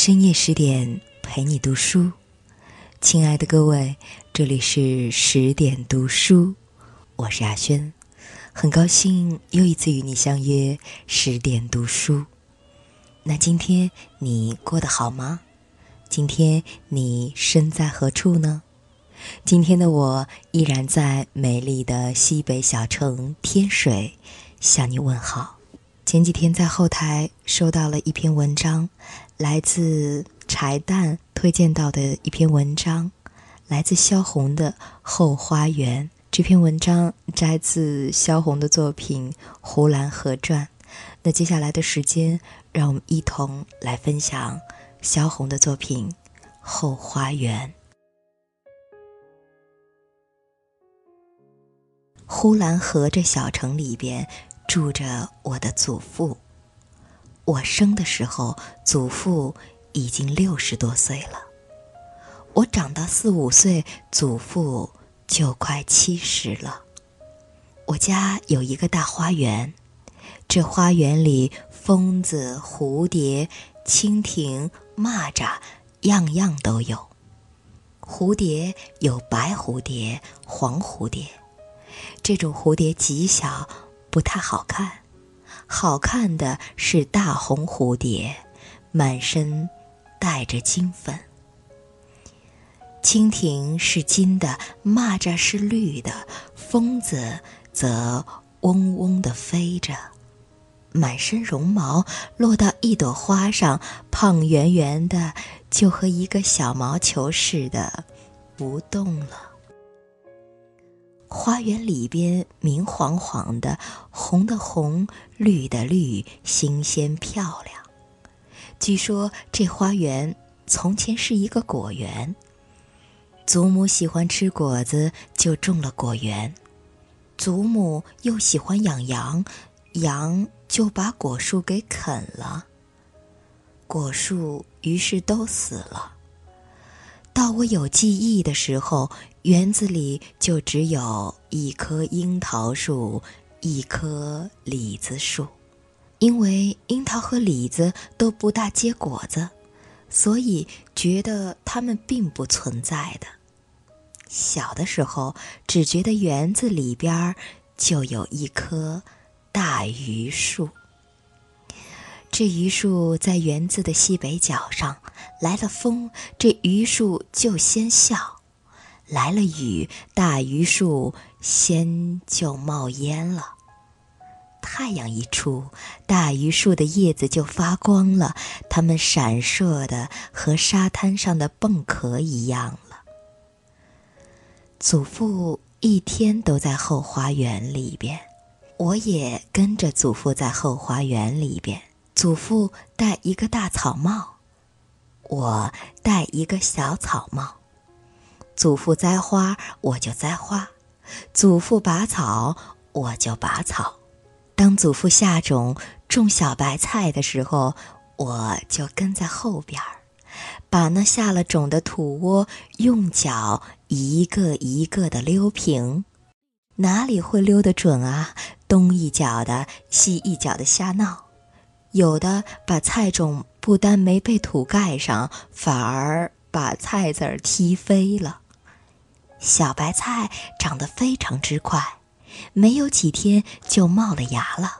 深夜十点陪你读书，亲爱的各位，这里是十点读书，我是亚轩，很高兴又一次与你相约十点读书。那今天你过得好吗？今天你身在何处呢？今天的我依然在美丽的西北小城天水向你问好。前几天在后台收到了一篇文章，来自柴蛋推荐到的一篇文章，来自萧红的《后花园》。这篇文章摘自萧红的作品《呼兰河传》。那接下来的时间，让我们一同来分享萧红的作品《后花园》。呼兰河这小城里边。住着我的祖父。我生的时候，祖父已经六十多岁了。我长到四五岁，祖父就快七十了。我家有一个大花园，这花园里蜂子、蝴蝶、蜻蜓、蚂蚱，样样都有。蝴蝶有白蝴蝶、黄蝴蝶，这种蝴蝶极小。不太好看，好看的是大红蝴蝶，满身带着金粉。蜻蜓是金的，蚂蚱是绿的，蜂子则嗡嗡地飞着，满身绒毛落到一朵花上，胖圆圆的，就和一个小毛球似的，不动了。花园里边明晃晃的，红的红，绿的绿，新鲜漂亮。据说这花园从前是一个果园，祖母喜欢吃果子，就种了果园。祖母又喜欢养羊，羊就把果树给啃了，果树于是都死了。到我有记忆的时候，园子里就只有一棵樱桃树，一棵李子树。因为樱桃和李子都不大结果子，所以觉得它们并不存在的。小的时候，只觉得园子里边就有一棵大榆树。这榆树在园子的西北角上，来了风，这榆树就先笑；来了雨，大榆树先就冒烟了。太阳一出，大榆树的叶子就发光了，它们闪烁的和沙滩上的蚌壳一样了。祖父一天都在后花园里边，我也跟着祖父在后花园里边。祖父戴一个大草帽，我戴一个小草帽。祖父栽花，我就栽花；祖父拔草，我就拔草。当祖父下种种小白菜的时候，我就跟在后边儿，把那下了种的土窝用脚一个一个的溜平。哪里会溜得准啊？东一脚的，西一脚的瞎闹。有的把菜种不单没被土盖上，反而把菜籽儿踢飞了。小白菜长得非常之快，没有几天就冒了芽了，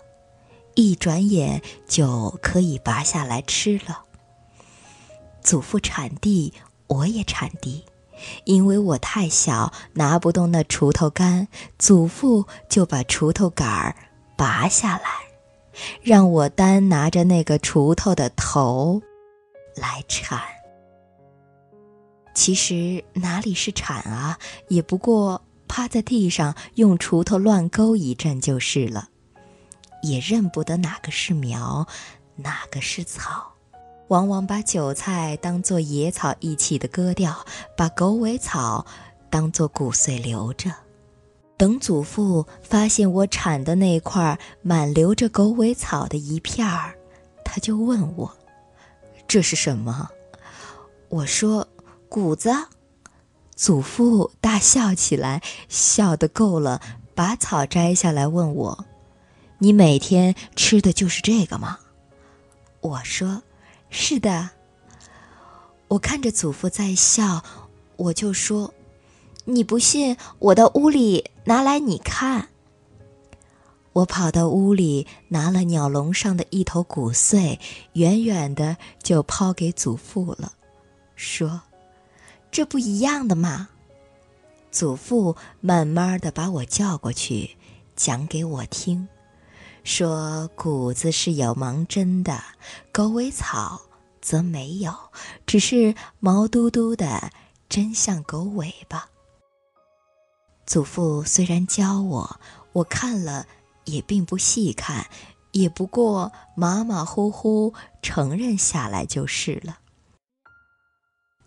一转眼就可以拔下来吃了。祖父铲地，我也铲地，因为我太小拿不动那锄头杆，祖父就把锄头杆儿拔下来。让我单拿着那个锄头的头来铲。其实哪里是铲啊，也不过趴在地上用锄头乱勾一阵就是了，也认不得哪个是苗，哪个是草。往往把韭菜当做野草一起的割掉，把狗尾草当做骨碎留着。等祖父发现我铲的那块满留着狗尾草的一片儿，他就问我：“这是什么？”我说：“谷子。”祖父大笑起来，笑得够了，把草摘下来问我：“你每天吃的就是这个吗？”我说：“是的。”我看着祖父在笑，我就说：“你不信，我到屋里拿来你看。”我跑到屋里，拿了鸟笼上的一头骨碎，远远的就抛给祖父了，说：“这不一样的吗？”祖父慢慢的把我叫过去，讲给我听，说谷子是有芒针的，狗尾草则没有，只是毛嘟嘟的，真像狗尾巴。祖父虽然教我，我看了。也并不细看，也不过马马虎虎承认下来就是了。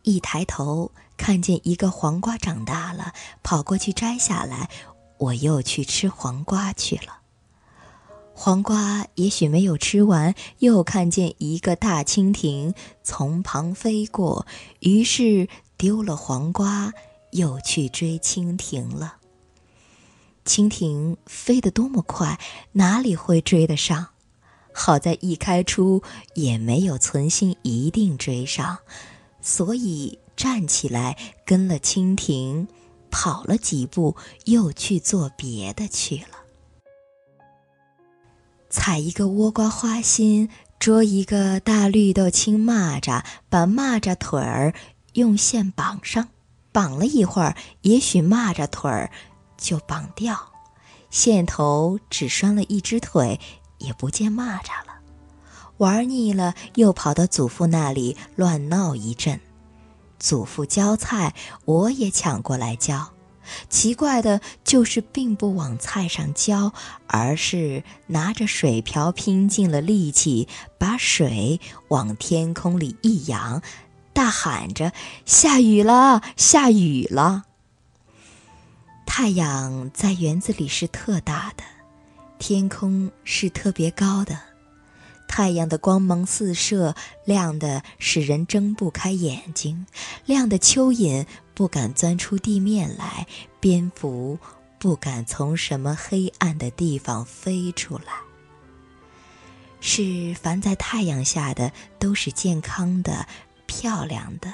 一抬头看见一个黄瓜长大了，跑过去摘下来，我又去吃黄瓜去了。黄瓜也许没有吃完，又看见一个大蜻蜓从旁飞过，于是丢了黄瓜，又去追蜻蜓了。蜻蜓飞得多么快，哪里会追得上？好在一开出也没有存心一定追上，所以站起来跟了蜻蜓，跑了几步，又去做别的去了。采一个倭瓜花心，捉一个大绿豆青蚂蚱，把蚂蚱腿儿用线绑上，绑了一会儿，也许蚂蚱腿儿。就绑掉，线头只拴了一只腿，也不见蚂蚱了。玩腻了，又跑到祖父那里乱闹一阵。祖父浇菜，我也抢过来浇。奇怪的就是，并不往菜上浇，而是拿着水瓢拼尽了力气，把水往天空里一扬，大喊着：“下雨了，下雨了！”太阳在园子里是特大的，天空是特别高的，太阳的光芒四射，亮的使人睁不开眼睛，亮的蚯蚓不敢钻出地面来，蝙蝠不敢从什么黑暗的地方飞出来。是凡在太阳下的都是健康的、漂亮的，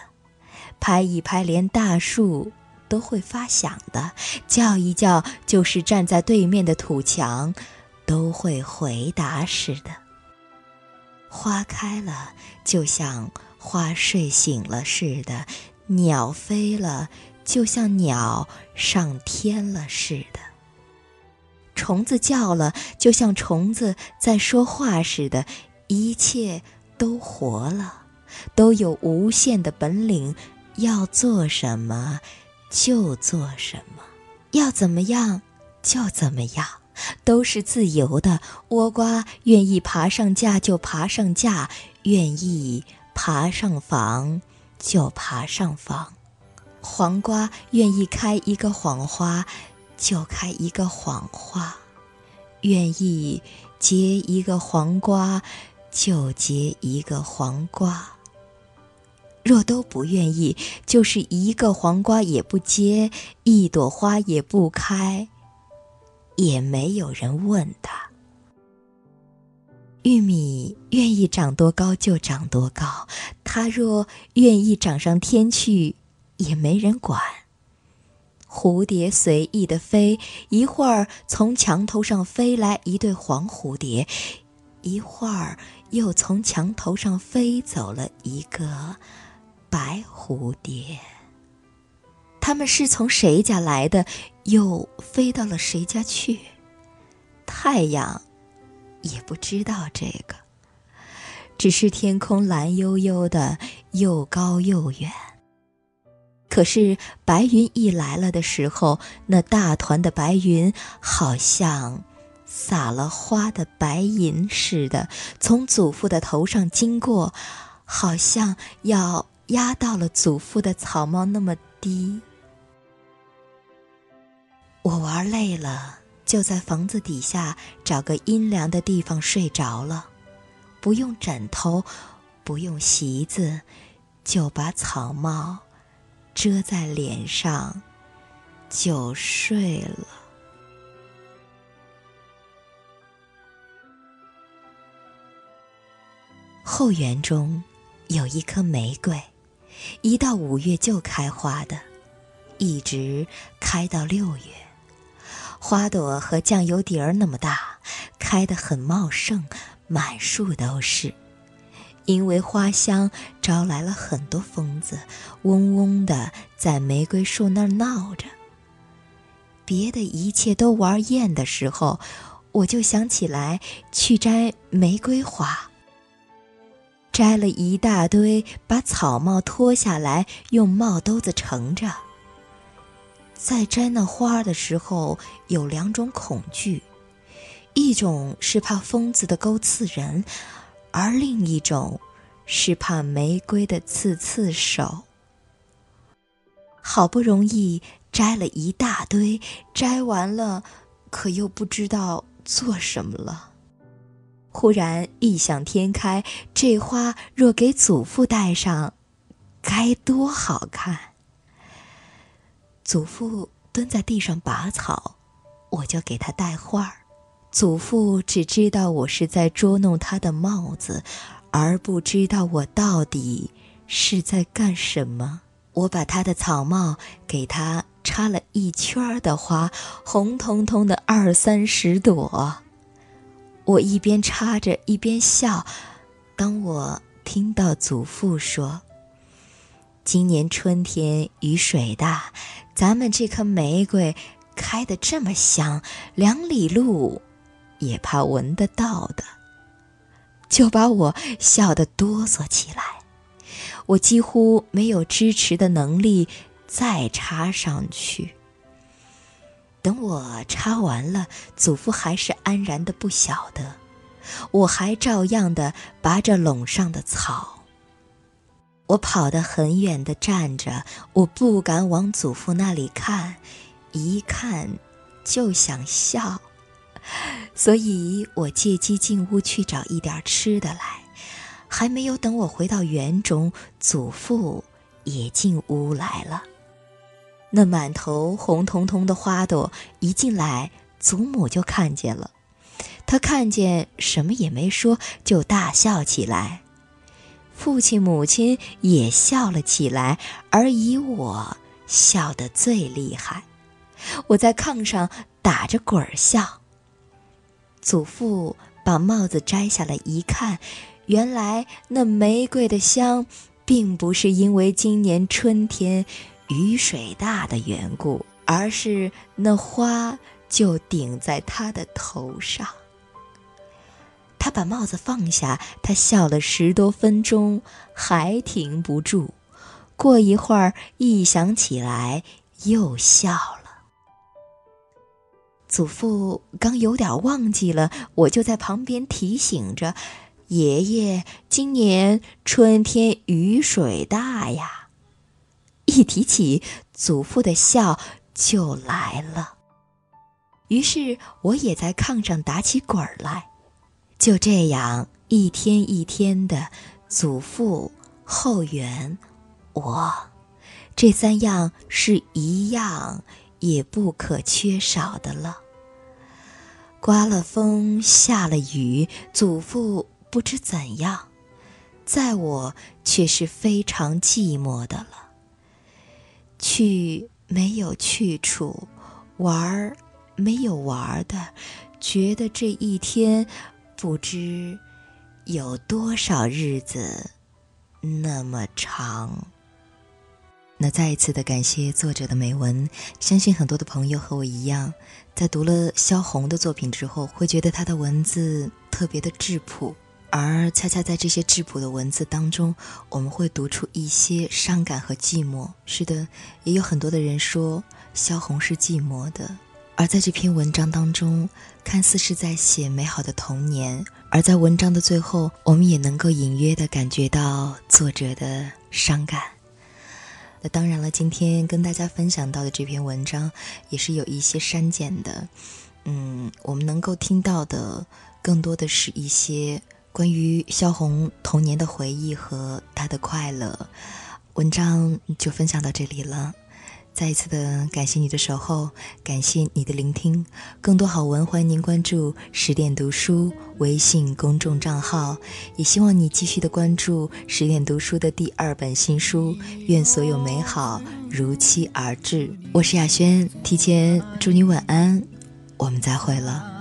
拍一拍，连大树。都会发响的，叫一叫，就是站在对面的土墙，都会回答似的。花开了，就像花睡醒了似的；鸟飞了，就像鸟上天了似的；虫子叫了，就像虫子在说话似的。一切都活了，都有无限的本领，要做什么？就做什么，要怎么样就怎么样，都是自由的。倭瓜愿意爬上架就爬上架，愿意爬上房就爬上房。黄瓜愿意开一个谎花就开一个谎花，愿意结一个黄瓜就结一个黄瓜。若都不愿意，就是一个黄瓜也不结，一朵花也不开，也没有人问他。玉米愿意长多高就长多高，它若愿意长上天去，也没人管。蝴蝶随意的飞，一会儿从墙头上飞来一对黄蝴蝶，一会儿又从墙头上飞走了一个。白蝴蝶，他们是从谁家来的，又飞到了谁家去？太阳也不知道这个，只是天空蓝悠悠的，又高又远。可是白云一来了的时候，那大团的白云好像撒了花的白银似的，从祖父的头上经过，好像要。压到了祖父的草帽那么低。我玩累了，就在房子底下找个阴凉的地方睡着了，不用枕头，不用席子，就把草帽遮在脸上，就睡了。后园中有一棵玫瑰。一到五月就开花的，一直开到六月。花朵和酱油碟儿那么大，开得很茂盛，满树都是。因为花香招来了很多蜂子，嗡嗡的在玫瑰树那儿闹着。别的一切都玩厌的时候，我就想起来去摘玫瑰花。摘了一大堆，把草帽脱下来，用帽兜子盛着。在摘那花的时候，有两种恐惧，一种是怕疯子的钩刺人。而另一种，是怕玫瑰的刺刺手。好不容易摘了一大堆，摘完了，可又不知道做什么了。忽然异想天开，这花若给祖父戴上，该多好看！祖父蹲在地上拔草，我就给他戴花儿。祖父只知道我是在捉弄他的帽子，而不知道我到底是在干什么。我把他的草帽给他插了一圈的花，红彤彤的二三十朵。我一边插着一边笑。当我听到祖父说：“今年春天雨水大，咱们这棵玫瑰开得这么香，两里路。”也怕闻得到的，就把我笑得哆嗦起来。我几乎没有支持的能力再插上去。等我插完了，祖父还是安然的不晓得，我还照样的拔着垄上的草。我跑得很远的站着，我不敢往祖父那里看，一看就想笑。所以我借机进屋去找一点吃的来，还没有等我回到园中，祖父也进屋来了。那满头红彤彤的花朵一进来，祖母就看见了。她看见什么也没说，就大笑起来。父亲母亲也笑了起来，而以我笑得最厉害。我在炕上打着滚儿笑。祖父把帽子摘下来一看，原来那玫瑰的香，并不是因为今年春天雨水大的缘故，而是那花就顶在他的头上。他把帽子放下，他笑了十多分钟，还停不住。过一会儿，一想起来，又笑了。祖父刚有点忘记了，我就在旁边提醒着：“爷爷，今年春天雨水大呀。”一提起祖父的笑就来了。于是我也在炕上打起滚儿来。就这样，一天一天的，祖父、后园、我，这三样是一样。也不可缺少的了。刮了风，下了雨，祖父不知怎样，在我却是非常寂寞的了。去没有去处，玩儿没有玩儿的，觉得这一天不知有多少日子那么长。那再一次的感谢作者的美文，相信很多的朋友和我一样，在读了萧红的作品之后，会觉得她的文字特别的质朴，而恰恰在这些质朴的文字当中，我们会读出一些伤感和寂寞。是的，也有很多的人说萧红是寂寞的，而在这篇文章当中，看似是在写美好的童年，而在文章的最后，我们也能够隐约的感觉到作者的伤感。那当然了，今天跟大家分享到的这篇文章也是有一些删减的，嗯，我们能够听到的更多的是一些关于萧红童年的回忆和她的快乐。文章就分享到这里了，再一次的感谢你的守候，感谢你的聆听。更多好文，欢迎您关注十点读书微信公众账号。也希望你继续的关注十点读书的第二本新书。愿所有美好如期而至。我是雅轩，提前祝你晚安，我们再会了。